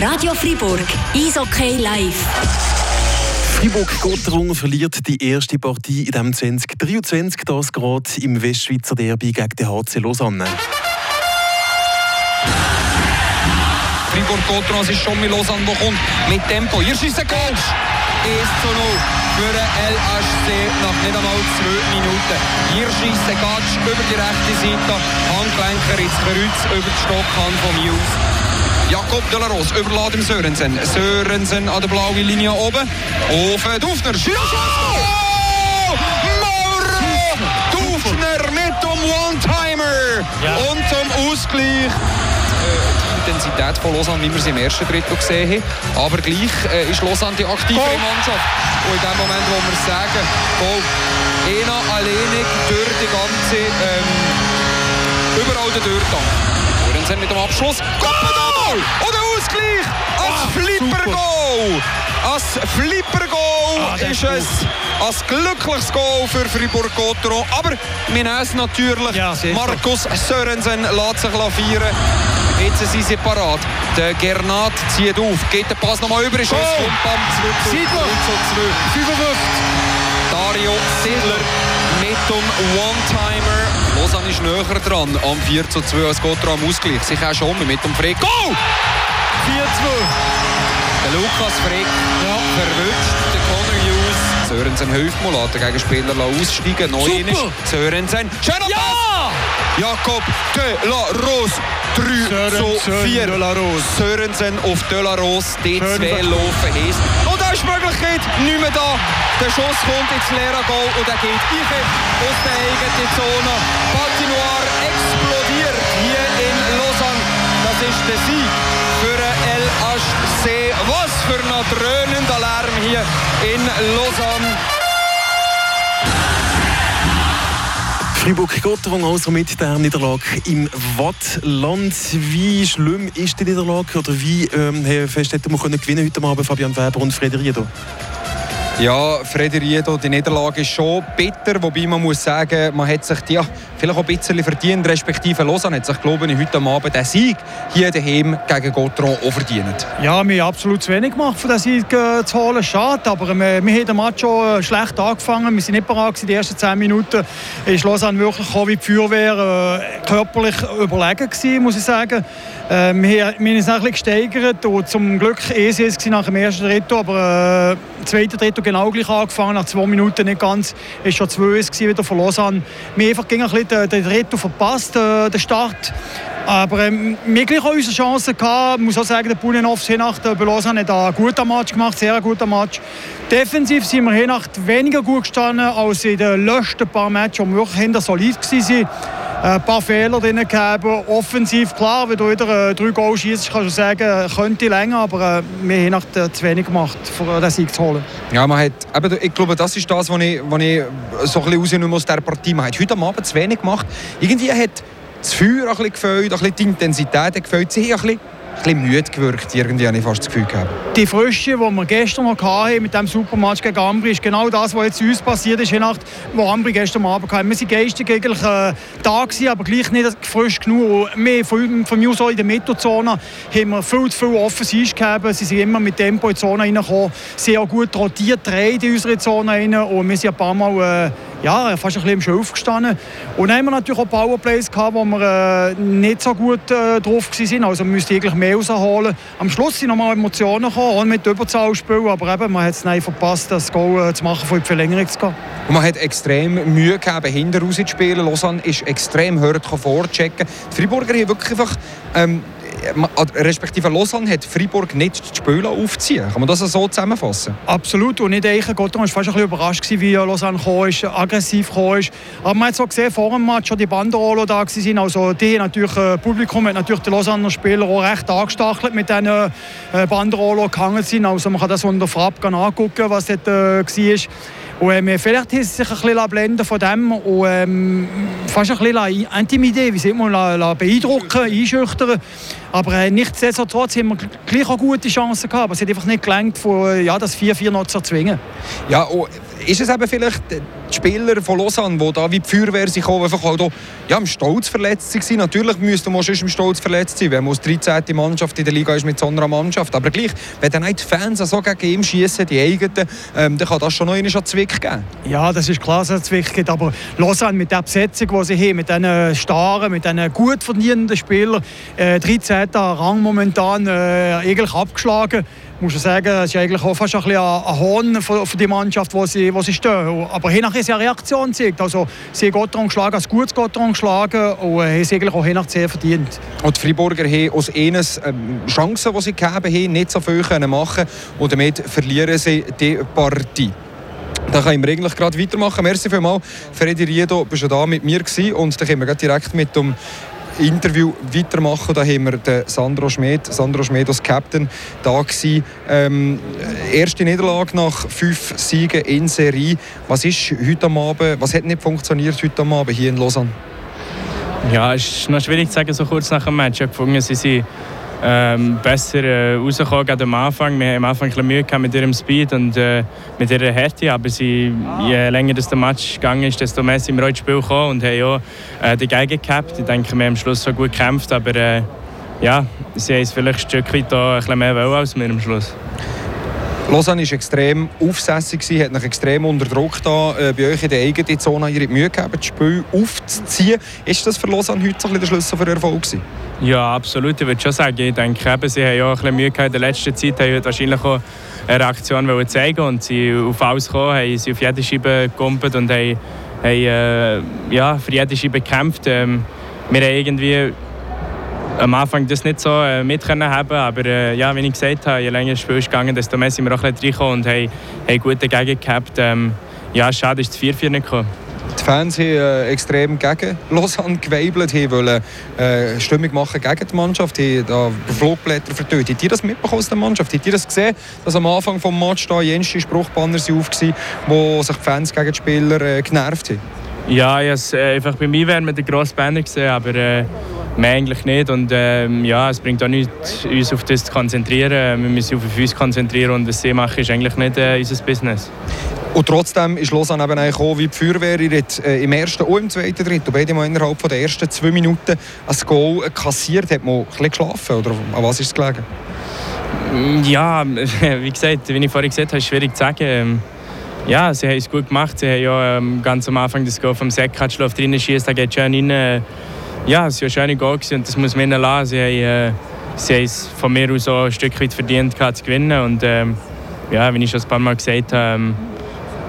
Radio Fribourg, Eishockey live. Fribourg-Gotteron verliert die erste Partie in dem 2023, das gerade im Westschweizer Derby gegen den HC Lausanne. Fribourg-Gotteron, es ist schon mit Lausanne, der kommt mit Tempo. Hier schießt der Goal! 1 zu 0 für den LHC nach nicht einmal zwei Minuten. Hier schießt der Gatsch über die rechte Seite, Handgelenker ins Kreuz über die Stockhand von Muse. Jakob de la Rose überlässt dem Sörensen. Sörensen an der blauen Linie oben. Auf Dufner. Mauro Dufner mit dem One-Timer. Ja. Und zum Ausgleich. Intensität von Lausanne, wie wir sie im ersten Drittel gesehen haben. Aber gleich äh, ist Lausanne die aktivere. Mannschaft. Und in dem Moment, wo wir sagen, Goal, einer alleinig durch die ganze, ähm, überall der Durchgang. Sörensen mit dem Abschluss. Goal! Und der Ausgleich! Als Ah, Flipper-Goal! Als Flipper-Goal Ah, ist es als glückliches Goal für Fribourg-Gotteron. Aber wir es natürlich. Ja. Markus Sörensen lässt sich lavieren. Jetzt sind sie parat. Der Gernat zieht auf, geht der Pass nochmal über, ist Goal! es kommt am 2 zu Siedler! 2. 55. Dario Sidler mit dem One-Timer. Lausanne ist näher dran am 4 zu 2 als Gotteron am Ausgleich. Sich auch schon mit dem Frick. Goal! 4-2. Der Lukas Frick Ja. verwünscht Connor Hughes. Sörensen hilft mal, lässt den Gegenspieler aussteigen. Neu ist Sörensen. Schöner Pass! Ja! Jakob de la Rose. 3 zu Sörensen 4. de la Rose. Sörensen auf de la Rose. Die zwei laufen heiß. Und da ist die Möglichkeit nicht mehr da. Der Schuss kommt ins leere Goal und er geht ich aus der eigenen Zone. Patinoire explodiert hier in Lausanne. Das ist der Sieg für für ein dröhnender Lärm hier in Lausanne. Fribourg-Gotteron also mit der Niederlage im Wattland. Wie schlimm ist die Niederlage oder wie ähm, fest hätte man können gewinnen heute Abend Fabian Weber und Frederiedo? Ja, Frederiedo, die Niederlage ist schon bitter, wobei man muss sagen, man hat sich die, ja, vielleicht auch ein bisschen verdient, respektive Lausanne hat sich, glaube ich, heute Abend den Sieg hier daheim gegen Gotteron auch verdient. Ja, wir haben absolut zu wenig gemacht, um den Sieg äh, zu holen. Schade, aber wir, wir haben den Match schon äh, schlecht angefangen. Wir sind nicht bereit gewesen. Die ersten 10 Minuten ist Lausanne wirklich wie die Feuerwehr äh, körperlich überlegen gewesen, muss ich sagen. Äh, wir, haben- uns ein bisschen gesteigert und zum Glück ist es nach dem ersten Drittel, aber äh, im zweiten genau gleich angefangen. Nach zwei Minuten nicht ganz, ist schon 2 gewesen, wieder von Lausanne. Wir haben einfach ein den, den Drittel verpasst, den Start. Aber ähm, wir gleich auch unsere gehabt. Ich muss auch sagen, der Bunenhoff Henacht bei Lausanne hat einen guten Match gemacht, sehr guten Match. Defensiv sind wir Henacht weniger gut gestanden als in den letzten paar Matches, wo wir wirklich hinter solid waren. Ein paar Fehler drin gehabt. Offensiv, klar, wenn du wieder äh, drei Goals schießt, kannst du sagen, könnte länger, aber äh, wir haben äh, zu wenig gemacht, um den Sieg zu holen. Ja, man hat, eben, ich glaube, das ist das, was ich, was ich so ein bisschen aus dieser Partie. Man hat heute Abend zu wenig gemacht. Irgendwie hat das Feuer ein bisschen gefällt, ein die Intensität gefällt. Sie ein bisschen müde gewirkt, irgendwie habe ich fast das Gefühl gehabt. die Frische, die wir gestern noch hatten mit dem Supermatch gegen Ambri, ist genau das, was jetzt uns passiert ist, je nach, wo Ambri gestern Abend hatten. Wir waren geistig eigentlich äh, da, gewesen, aber gleich nicht frisch genug. Wir von, von mir aus in der Mittozone haben wir viel zu viel Offensiv gegeben. Sie sind immer mit Tempo in die Zone reingekommen. Auch gut rotiert, dreht in unsere Zone rein. Und wir sind ein paar Mal äh, ja, fast ein bisschen im Schiff gestanden. Und dann haben wir natürlich auch Powerplays gehabt, wo wir äh, nicht so gut äh, drauf waren. Also wir müssten eigentlich mehr rausholen. Am Schluss sind nochmal Emotionen gekommen, auch mit Überzahlspiel. Aber eben, man hat es dann verpasst, das Goal äh, zu machen, in die Verlängerung zu gehen. Und man hat extrem Mühe gehabt, hinten raus zu spielen. Lausanne ist extrem hart vorchecken. Die Freiburger haben wirklich einfach... Ähm, respektive Lausanne hat Freiburg nicht die Spiele aufziehen. Kann man das so zusammenfassen? Absolut. Und nicht eichen. Gotthard war fast ein bisschen überrascht, wie Lausanne gekommen ist, aggressiv gekommen ist. Aber man hat so gesehen, vor dem Match schon die Banderolle da waren. Also die natürlich, äh, Publikum hat natürlich die Lausanner Spieler auch recht angestachelt mit diesen äh, Banderolen gehangen sind. Also man kann das unter Frapp angucken, was dort äh, war. Und ähm, vielleicht hat sie sich ein bisschen blenden von dem und ähm, fast ein bisschen intimidieren, wie sieht man, beeindrucken, einschüchtern. Aber äh, nichtsdestotrotz haben wir gleich auch gute Chancen gehabt. Aber es hat einfach nicht gelangt, ja, das 4-4 noch zu erzwingen. Ja, oh, ist es eben vielleicht die Spieler von Lausanne, die da wie die Feuerwehr sich kommen, einfach auch da, ja, im Stolz verletzt waren. Natürlich müsste man schon im Stolz verletzt sein, wenn man als 13. Mannschaft in der Liga ist mit so einer Mannschaft. Aber gleich, wenn dann die Fans so gegen ihn schießen, die eigenen, ähm, dann kann das schon noch einen Zwick geben. Ja, das ist klar, dass es Zwick gibt. Aber Lausanne mit der Besetzung, die sie haben, mit diesen starren, mit diesen gut verdienenden Spielern, äh, 13. Rang momentan äh, eigentlich abgeschlagen muss ich sagen, es ist eigentlich auch fast ein, ein Horn für, die Mannschaft, wo sie, wo sie stehen. Aber hinterher haben sie eine Reaktion gezeigt. Also, sie haben Gotthard geschlagen, als gutes Gotthard geschlagen und haben es eigentlich auch hinterher sehr verdient. Und die Freiburger haben aus eines ähm, Chancen, die sie gegeben haben, nicht so viel machen und damit verlieren sie die Partie. Da können wir eigentlich gerade weitermachen. Merci vielmals, Freddy Riedo, bist du da mit mir gewesen und dann können wir direkt mit dem Interview weitermachen. Da haben wir den Sandro Schmid, Sandro Schmid als Captain, da gewesen. Ähm, erste Niederlage nach fünf Siegen in Serie. Was ist heute Abend, was hat nicht funktioniert heute Abend hier in Lausanne? Ja, es ist noch schwierig zu sagen, so kurz nach dem Match. Ich habe gefunden, sie sind ähm, besser äh, rausgekommen am Anfang. Wir haben am Anfang ein Mühe mit ihrem Speed und äh, mit ihrer Härte, aber sie, je länger das der Match gegangen ist, desto mehr sind wir ins Spiel gekommen und haben auch äh, die Geige gehabt. Ich denke, wir haben am Schluss so gut gekämpft, aber äh, ja, sie haben es vielleicht ein Stück weit ein bisschen mehr als wir am Schluss. Lausanne war extrem aufsässig, hat noch extrem unter Druck da, äh, bei euch in der eigenen Zone ihre Mühe gegeben, das Spiel aufzuziehen. Ist das für Lausanne heute so der Schlüssel für Erfolg gewesen? Ja, absolut. Ich würde schon sagen, ich denke, eben, sie haben ja auch ein bisschen Mühe gehabt in der letzten Zeit, haben wahrscheinlich auch eine Reaktion zeigen und sie auf alles gekommen, haben sie auf jede Scheibe gekumpelt und haben, haben äh, ja, für jede Scheibe gekämpft. Ähm, wir haben irgendwie am Anfang das nicht so äh, mit können haben, aber äh, ja, wie ich gesagt habe, je länger das Spiel ist gegangen, desto mehr sind wir auch ein bisschen reingekommen und haben, haben gute Gegend gehabt. Ähm, ja, schade, dass das 4-4 nicht gekommen. Die Fans haben äh, extrem gegen Lausanne geweibelt, haben wollen äh, Stimmung machen gegen die Mannschaft, haben da Flugblätter vertötet. Habt ihr das mitbekommen aus der Mannschaft? Habt ihr das gesehen, dass am Anfang des Matches da jenste Spruchbanner auf waren, wo sich die Fans gegen die Spieler äh, genervt haben? Ja, ich habe es äh, einfach bei mir mit den grossen Banner gesehen, aber äh, mehr eigentlich nicht. Und ähm, ja, es bringt auch nichts, uns auf das zu konzentrieren. Wir müssen uns auf uns konzentrieren und das sie machen ist eigentlich nicht äh, unser Business. Und trotzdem ist Lausanne eben auch wie die Feuerwehr äh, im ersten und im zweiten Drittel, beide mal innerhalb der ersten zwei Minuten ein Goal kassiert. Hat man ein bisschen geschlafen oder an was ist es gelegen? Ja, wie gesagt, wie ich vorhin gesagt habe, ist schwierig zu sagen. Ähm, ja, sie haben es gut gemacht. Sie haben ja ähm, ganz am Anfang das Goal vom Seckatschlauf drin schießt, da geht schön rein. Ja, es war ein schöner Goal und das muss man ihnen lassen. Sie haben, äh, sie haben es von mir aus auch ein Stück weit verdient zu gewinnen. Und ähm, ja, wie ich schon ein paar Mal gesagt habe, ähm,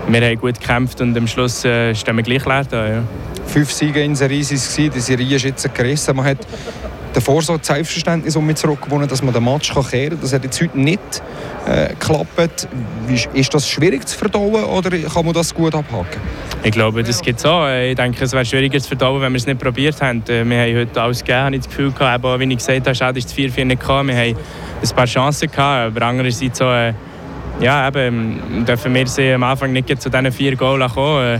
wir haben gut gekämpft und am Schluss äh, stehen wir gleich leer da. Ja. Fünf Siege in Serie waren es, die Serie ist jetzt gerissen. Man hat davor so Selbstverständnis um mich zurückgewonnen, dass man den Match kehren kann. Das hat jetzt heute nicht äh, geklappt. Ist das schwierig zu verdauen oder kann man das gut abhaken? Ich glaube, das gibt es auch. Ich denke, es wäre schwieriger zu verdauen, wenn wir es nicht probiert haben. Äh, wir haben heute alles gegeben, habe ich das Gefühl gehabt. Aber wie ich gesagt habe, schade ist 4-4 nicht gekommen. Wir haben ein paar Chancen gehabt, aber andererseits so, äh, ja, eben, dürfen wir sie am Anfang nicht zu diesen vier Goals kommen. Äh,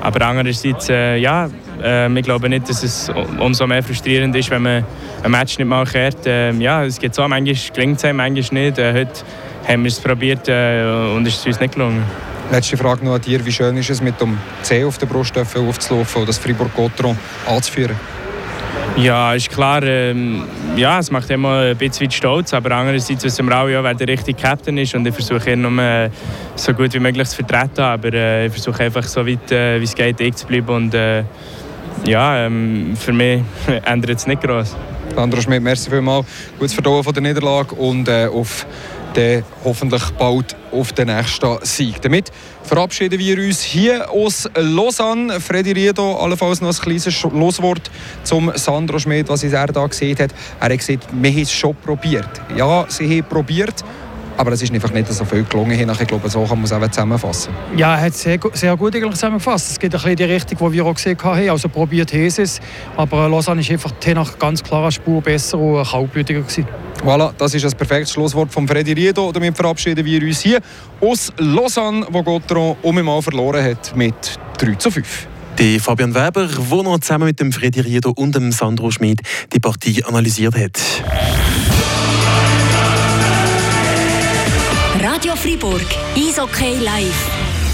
aber andererseits, ja, ich glaube nicht, dass es umso mehr frustrierend ist, wenn man ein Match nicht mal kehrt. Äh, ja, es geht so, manchmal gelingt es manchmal nicht. Heute haben wir es probiert und es ist uns nicht gelungen. Letzte Frage noch an dir. Wie schön ist es, mit dem C auf der Brust aufzulaufen und das Fribourg-Gotron anzuführen? Ja, ist klar, ähm, ja, es macht immer ein bisschen stolz, aber andererseits wissen wir auch, ja, wer der richtige Captain ist und ich versuche ihn nur äh, so gut wie möglich zu vertreten, aber äh, ich versuche einfach so weit äh, wie es geht ich zu bleiben und äh, ja, ähm, für mich ändert es nicht groß. Sandro Schmidt, merci vielmals. Gutes Verdauen von der Niederlage und äh, auf dann hoffentlich bald auf den nächsten Sieg. Damit verabschieden wir uns hier aus Lausanne. Freddy Riedo, allenfalls noch ein kleines Loswort zum Sandro Schmidt, was er da gesehen hat. Er hat gesagt, wir haben es schon probiert. Ja, sie haben probiert. Aber es ist einfach nicht so viel gelungen. Ich glaube, so kann man es auch zusammenfassen. Ja, er hat sehr, sehr gut zusammengefasst. Es geht ein bisschen in die Richtung, die wir auch gesehen haben. Also probiert es. Aber Lausanne ist einfach nach ganz klarer Spur besser und kaltblütiger gewesen. Voilà, das ist das perfekte Schlusswort von Freddy Riedo. Damit verabschieden wir uns hier aus Lausanne, wo Gotteron um einmal verloren hat mit 3 zu 5. Die Fabian Weber, der noch zusammen mit dem Freddy Riedo und dem Sandro Schmid die Partie analysiert hat. Radio Fribourg, Eishockey live.